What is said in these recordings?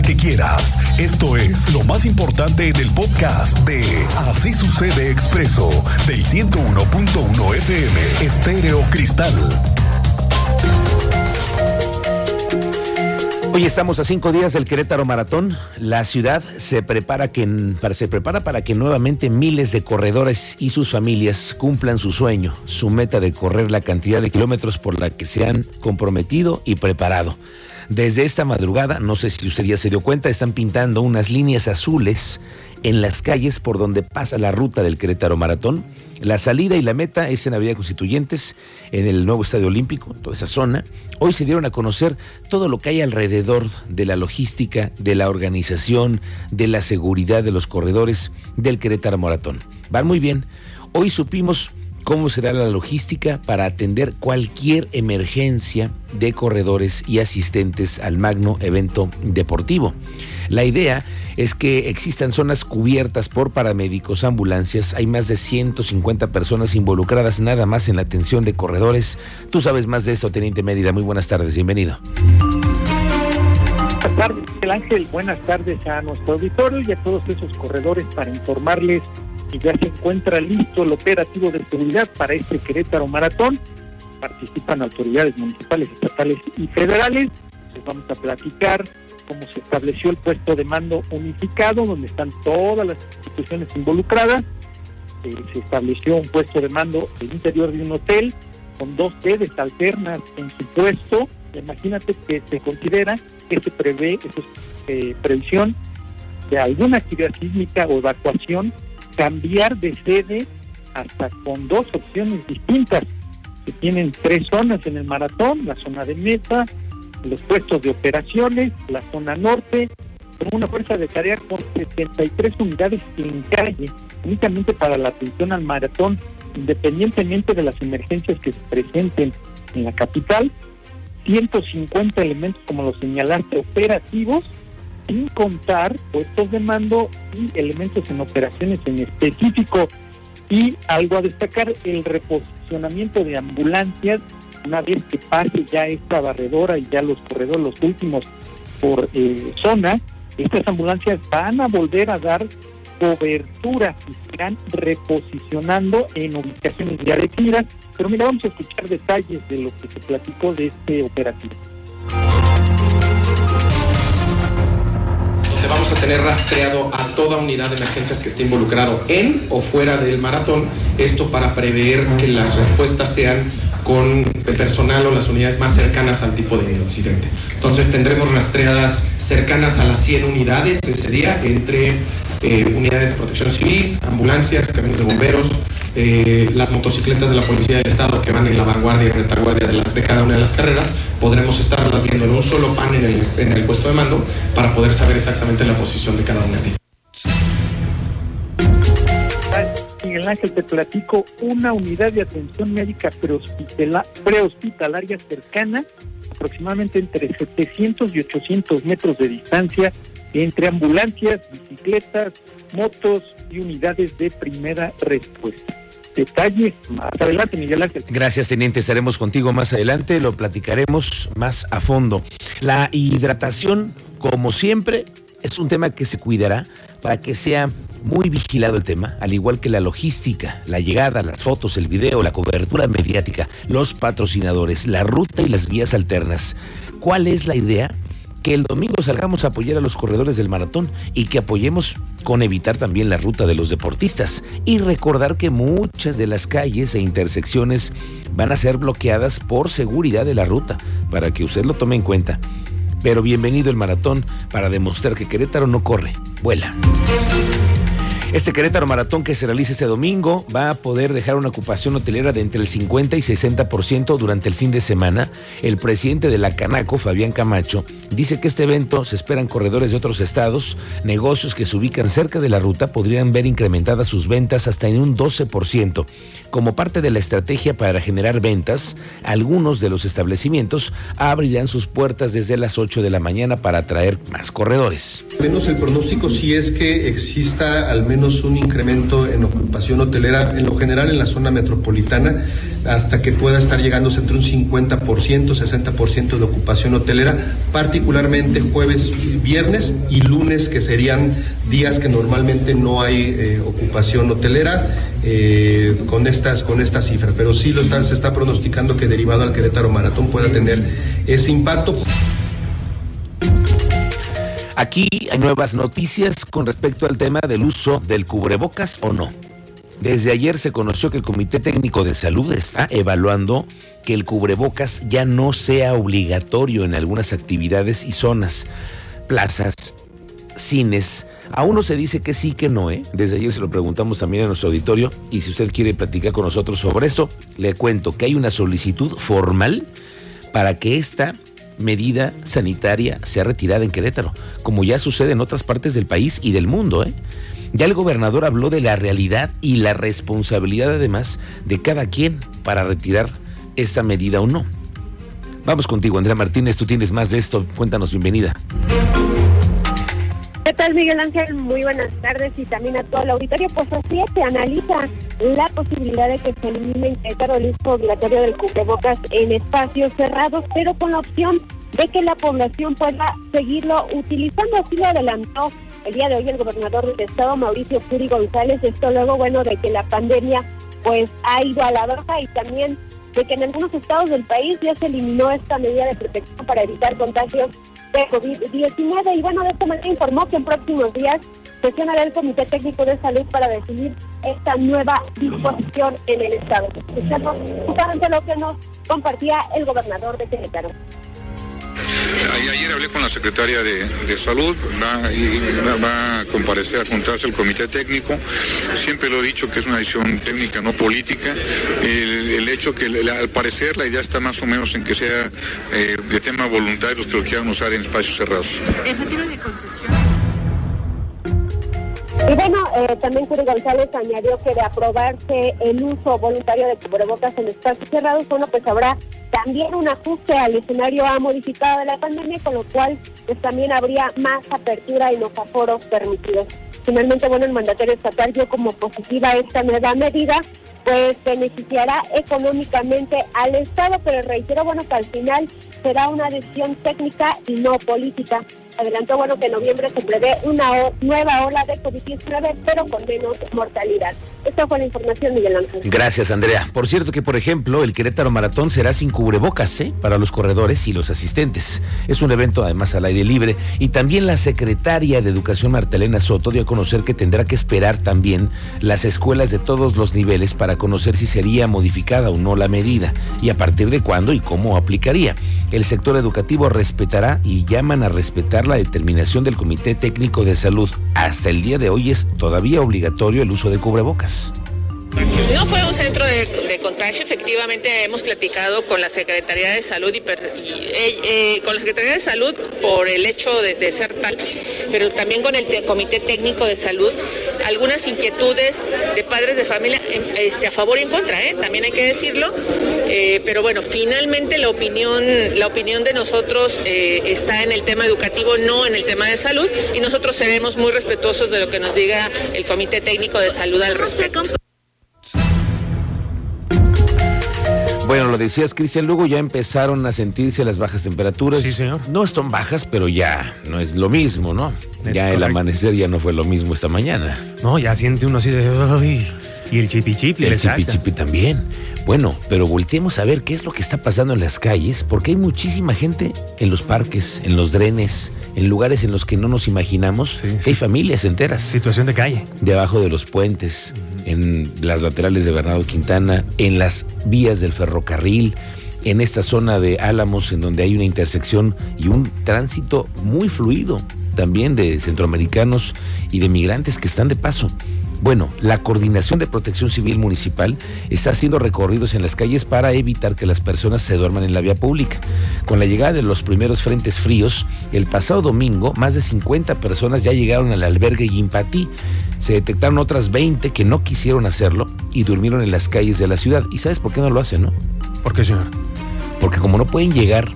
que quieras. Esto es lo más importante en el podcast de Así sucede expreso del 101.1 FM Estéreo Cristal. Hoy estamos a cinco días del Querétaro Maratón. La ciudad se prepara, para, se prepara para que nuevamente miles de corredores y sus familias cumplan su sueño, su meta de correr la cantidad de kilómetros por la que se han comprometido y preparado. Desde esta madrugada, no sé si usted ya se dio cuenta, están pintando unas líneas azules en las calles por donde pasa la ruta del Querétaro Maratón. La salida y la meta es en Avenida Constituyentes, en el nuevo Estadio Olímpico, toda esa zona. Hoy se dieron a conocer todo lo que hay alrededor de la logística, de la organización, de la seguridad de los corredores del Querétaro Maratón. Van muy bien. Hoy supimos cómo será la logística para atender cualquier emergencia de corredores y asistentes al magno evento deportivo. La idea es que existan zonas cubiertas por paramédicos, ambulancias. Hay más de 150 personas involucradas nada más en la atención de corredores. Tú sabes más de esto, Teniente Mérida. Muy buenas tardes, bienvenido. Buenas tardes, Ángel. Buenas tardes a nuestro auditorio y a todos esos corredores para informarles y ya se encuentra listo el operativo de seguridad para este Querétaro Maratón. Participan autoridades municipales, estatales y federales. Les vamos a platicar cómo se estableció el puesto de mando unificado, donde están todas las instituciones involucradas. Eh, se estableció un puesto de mando en el interior de un hotel con dos sedes alternas en su puesto. Imagínate que se considera que se prevé, eso es eh, previsión de alguna actividad sísmica o evacuación cambiar de sede hasta con dos opciones distintas. Se tienen tres zonas en el maratón, la zona de meta, los puestos de operaciones, la zona norte, con una fuerza de tarea con 73 unidades en calle, únicamente para la atención al maratón, independientemente de las emergencias que se presenten en la capital, 150 elementos, como lo señalaste, operativos, sin contar puestos de mando y elementos en operaciones en específico. Y algo a destacar, el reposicionamiento de ambulancias, una vez que pase ya esta barredora y ya los corredores, los últimos por eh, zona, estas ambulancias van a volver a dar cobertura y serán reposicionando en ubicaciones ya definidas. Pero mira, vamos a escuchar detalles de lo que se platicó de este operativo. Vamos a tener rastreado a toda unidad de emergencias que esté involucrado en o fuera del maratón, esto para prever que las respuestas sean con el personal o las unidades más cercanas al tipo de incidente. Entonces tendremos rastreadas cercanas a las 100 unidades ese día entre eh, unidades de protección civil, ambulancias, camiones de bomberos, eh, las motocicletas de la Policía del Estado que van en la vanguardia y retaguardia de, cada una de las carreras, podremos estarlas viendo en un solo pan en el, en el puesto de mando para poder saber exactamente la posición de cada una de ellas. Miguel Ángel, te platico una unidad de atención médica prehospitalaria cercana, aproximadamente entre 700 y 800 metros de distancia, entre ambulancias, bicicletas, motos y unidades de primera respuesta detalles más adelante, Miguel Ángel. Gracias, teniente. Estaremos contigo más adelante. Lo platicaremos más a fondo. La hidratación, como siempre, es un tema que se cuidará para que sea muy vigilado el tema, al igual que la logística, la llegada, las fotos, el video, la cobertura mediática, los patrocinadores, la ruta y las vías alternas. ¿Cuál es la idea? Que el domingo salgamos a apoyar a los corredores del maratón y que apoyemos con evitar también la ruta de los deportistas y recordar que muchas de las calles e intersecciones van a ser bloqueadas por seguridad de la ruta, para que usted lo tome en cuenta. Pero bienvenido el maratón para demostrar que Querétaro no corre, vuela. Este Querétaro Maratón que se realiza este domingo va a poder dejar una ocupación hotelera de entre el 50 y 60% durante el fin de semana. El presidente de la Canaco, Fabián Camacho, dice que este evento se esperan corredores de otros estados, negocios que se ubican cerca de la ruta podrían ver incrementadas sus ventas hasta en un 12%. Como parte de la estrategia para generar ventas, algunos de los establecimientos abrirán sus puertas desde las 8 de la mañana para atraer más corredores. Menos el pronóstico si es que exista al menos menos un incremento en ocupación hotelera, en lo general en la zona metropolitana, hasta que pueda estar llegándose entre un 50%, 60% de ocupación hotelera, particularmente jueves, viernes y lunes, que serían días que normalmente no hay eh, ocupación hotelera eh, con estas con esta cifra, pero sí lo está, se está pronosticando que derivado al Querétaro Maratón pueda tener ese impacto. Aquí hay nuevas noticias con respecto al tema del uso del cubrebocas o no. Desde ayer se conoció que el Comité Técnico de Salud está evaluando que el cubrebocas ya no sea obligatorio en algunas actividades y zonas, plazas, cines. A uno se dice que sí, que no, ¿eh? Desde ayer se lo preguntamos también a nuestro auditorio y si usted quiere platicar con nosotros sobre esto, le cuento que hay una solicitud formal para que esta medida sanitaria sea retirada en Querétaro, como ya sucede en otras partes del país y del mundo. ¿eh? Ya el gobernador habló de la realidad y la responsabilidad además de cada quien para retirar esa medida o no. Vamos contigo, Andrea Martínez, tú tienes más de esto. Cuéntanos, bienvenida. ¿Qué tal, Miguel Ángel? Muy buenas tardes y también a todo el auditorio. Pues así se analiza la posibilidad de que se elimine el uso obligatorio del cubrebocas en espacios cerrados, pero con la opción de que la población pueda seguirlo utilizando. Así lo adelantó el día de hoy el gobernador del estado, Mauricio Curi González. Esto luego, bueno, de que la pandemia pues ha ido a la baja y también de que en algunos estados del país ya se eliminó esta medida de protección para evitar contagios de COVID-19. Y bueno, de esta manera informó que en próximos días sesionará el Comité Técnico de Salud para definir esta nueva disposición en el Estado. Escuchamos justamente lo que nos compartía el gobernador de Querétaro. Ayer hablé con la secretaria de, Salud, va, va, a comparecer a juntarse el comité técnico. Siempre lo he dicho que es una decisión técnica, no política. El, hecho que al parecer la idea está más o menos en que sea eh, de tema voluntario que lo quieran usar en espacios cerrados. ¿El retiro de? Y bueno, eh, también Curi González añadió que de aprobarse el uso voluntario de cubrebocas en espacios cerrados, bueno, pues habrá también un ajuste al escenario ha modificado de la pandemia, con lo cual pues también habría más apertura en los aforos permitidos. Finalmente, bueno, el mandatario estatal dio como positiva esta nueva medida, pues beneficiará económicamente al Estado, pero reitero, bueno, que al final será una decisión técnica y no política adelantó bueno que en noviembre se prevé una nueva ola de COVID-19, pero con menos mortalidad. Esta fue la información, Miguel Ángel. Gracias, Andrea. Por cierto que, por ejemplo, el Querétaro Maratón será sin cubrebocas ¿eh? para los corredores y los asistentes. Es un evento además al aire libre y también la secretaria de Educación Martelena Soto dio a conocer que tendrá que esperar también las escuelas de todos los niveles para conocer si sería modificada o no la medida y a partir de cuándo y cómo aplicaría. El sector educativo respetará y llaman a respetar la determinación del Comité Técnico de Salud. Hasta el día de hoy es todavía obligatorio el uso de cubrebocas. No fue un centro de, contagio, efectivamente hemos platicado con la Secretaría de Salud y, eh, eh, con la Secretaría de Salud por el hecho de, ser tal, pero también con el Comité Técnico de Salud, algunas inquietudes de padres de familia este, a favor y en contra, ¿eh? también hay que decirlo, pero bueno, finalmente la opinión, la opinión de nosotros está en el tema educativo, no en el tema de salud, y nosotros seremos muy respetuosos de lo que nos diga el Comité Técnico de Salud al respecto. Bueno, lo decías, Cristian, luego ya empezaron a sentirse las bajas temperaturas. Sí, señor. No están bajas, pero ya no es lo mismo, ¿no? ya el amanecer ya no fue lo mismo esta mañana. No, ya siente uno así de... y el chipi chipi. El chipi chipi también. Bueno, pero volteemos a ver qué es lo que está pasando en las calles, porque hay muchísima gente en los parques, en los drenes, en lugares en los que no nos imaginamos, que hay familias enteras. Situación de calle. Debajo de los puentes en las laterales de Bernardo Quintana, en las vías del ferrocarril, en esta zona de Álamos, en donde hay una intersección y un tránsito muy fluido también de centroamericanos y de migrantes que están de paso. Bueno, la Coordinación de Protección Civil Municipal está haciendo recorridos en las calles para evitar que las personas se duerman en la vía pública. Con la llegada de los primeros frentes fríos, el pasado domingo, más de 50 personas ya llegaron al albergue Yimpatí. Se detectaron otras 20 que no quisieron hacerlo y durmieron en las calles de la ciudad. ¿Y sabes por qué no lo hacen, no? ¿Por qué, señor? Porque como no pueden llegar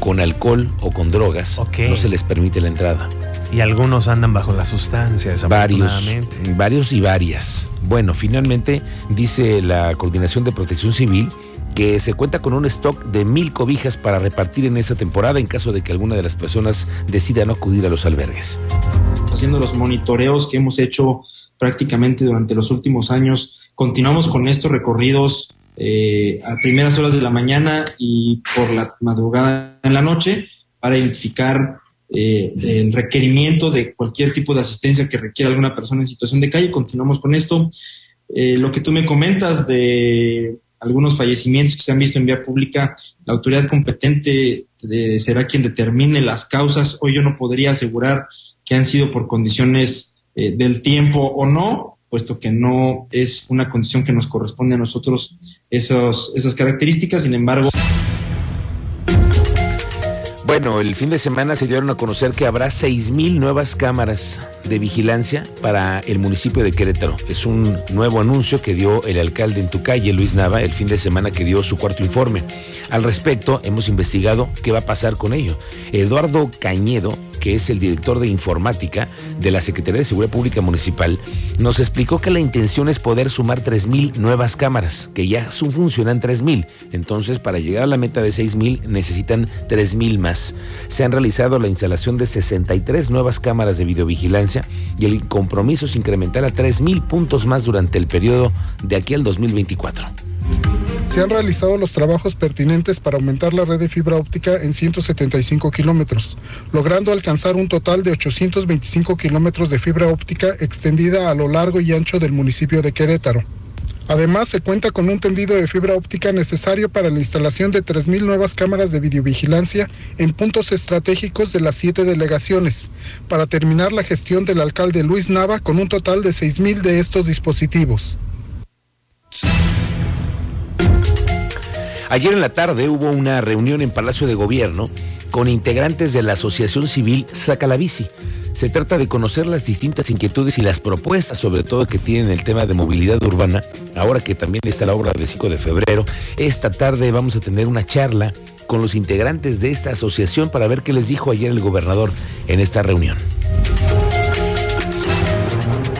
con alcohol o con drogas, no se les permite la entrada. Y algunos andan bajo la sustancia, Varios, varios y varias. Bueno, finalmente dice la Coordinación de Protección Civil que se cuenta con un stock de mil cobijas para repartir en esta temporada en caso de que alguna de las personas decida no acudir a los albergues. haciendo los monitoreos que hemos hecho prácticamente durante los últimos años. Continuamos con estos recorridos eh, a primeras horas de la mañana y por la madrugada en la noche para identificar eh, el requerimiento de cualquier tipo de asistencia que requiera alguna persona en situación de calle. Continuamos con esto. Eh, lo que tú me comentas de algunos fallecimientos que se han visto en vía pública, la autoridad competente será quien determine las causas. Hoy yo no podría asegurar que han sido por condiciones eh, del tiempo o no, puesto que no es una condición que nos corresponde a nosotros esos, esas características. Sin embargo, Bueno, el fin de semana se dieron a conocer que habrá 6.000 nuevas cámaras de vigilancia para el municipio de Querétaro. Es un nuevo anuncio que dio el alcalde en tu calle, Luis Nava, el fin de semana que dio su cuarto informe. Al respecto, hemos investigado qué va a pasar con ello. Eduardo Cañedo, que es el director de informática de la Secretaría de Seguridad Pública Municipal, nos explicó que la intención es poder sumar 3.000 nuevas cámaras, que ya funcionan 3.000. Entonces, para llegar a la meta de 6.000 necesitan 3.000 más. Se han realizado la instalación de 63 nuevas cámaras de videovigilancia y el compromiso es incrementar a 3.000 puntos más durante el periodo de aquí al 2024. Se han realizado los trabajos pertinentes para aumentar la red de fibra óptica en 175 kilómetros, logrando alcanzar un total de 825 kilómetros de fibra óptica extendida a lo largo y ancho del municipio de Querétaro. Además, se cuenta con un tendido de fibra óptica necesario para la instalación de 3.000 nuevas cámaras de videovigilancia en puntos estratégicos de las siete delegaciones, para terminar la gestión del alcalde Luis Nava con un total de 6.000 de estos dispositivos. Ayer en la tarde hubo una reunión en Palacio de Gobierno con integrantes de la Asociación Civil Saca la Bici. Se trata de conocer las distintas inquietudes y las propuestas, sobre todo que tienen el tema de movilidad urbana, ahora que también está la obra de 5 de febrero. Esta tarde vamos a tener una charla con los integrantes de esta asociación para ver qué les dijo ayer el gobernador en esta reunión.